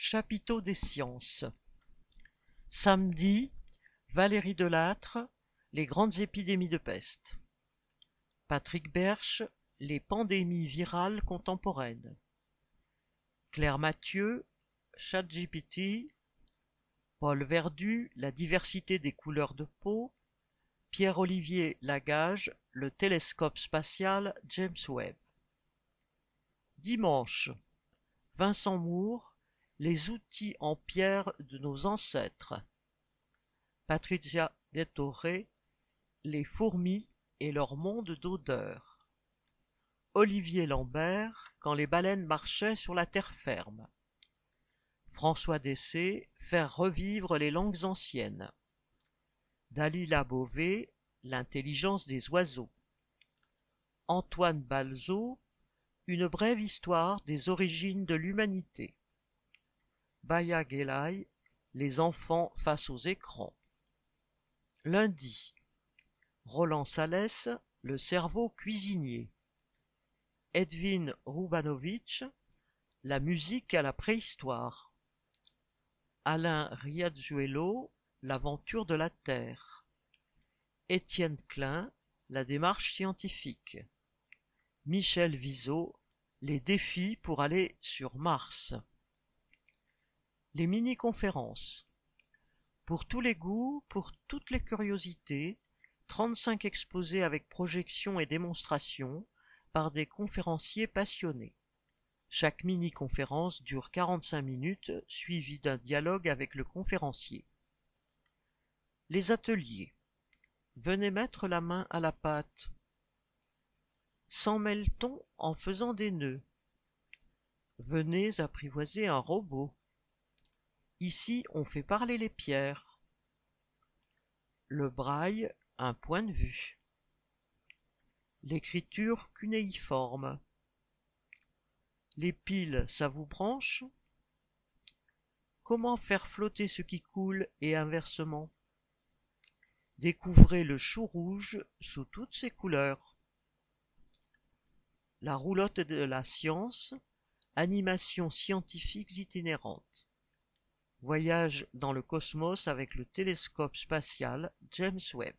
Chapiteau des sciences. Samedi, Valérie Delattre, Les grandes épidémies de peste. Patrick Berche, Les pandémies virales contemporaines. Claire Mathieu, ChatGPT. Paul Verdu, La diversité des couleurs de peau. Pierre-Olivier Lagage, Le télescope spatial James Webb. Dimanche, Vincent Moore, Les outils en pierre de nos ancêtres. Patricia Dettoré, Les fourmis et leur monde d'odeur. Olivier Lambert, Quand les baleines marchaient sur la terre ferme. François Dessé, Faire revivre les langues anciennes. Dalila Beauvais, L'intelligence des oiseaux. Antoine Balzo, Une brève histoire des origines de l'humanité. Baya Gelai, Les enfants face aux écrans. Lundi, Roland Salès, Le cerveau cuisinier. Edwin Rubanovic, La musique à la préhistoire. Alain Riazuelo, L'aventure de la Terre. Étienne Klein, La démarche scientifique. Michel Viseau, Les défis pour aller sur Mars. Les mini-conférences. Pour tous les goûts, pour toutes les curiosités, 35 exposés avec projection et démonstration par des conférenciers passionnés. Chaque mini-conférence dure 45 minutes, suivie d'un dialogue avec le conférencier. Les ateliers. Venez mettre la main à la pâte. S'en mêle-t-on en faisant des nœuds? Venez apprivoiser un robot. Ici on fait parler les pierres. Le braille, un point de vue. L'écriture cunéiforme. Les piles, ça vous branche? Comment faire flotter ce qui coule et inversement? Découvrez le chou rouge sous toutes ses couleurs. La roulotte de la science, animations scientifiques itinérantes. Voyage dans le cosmos avec le télescope spatial James Webb.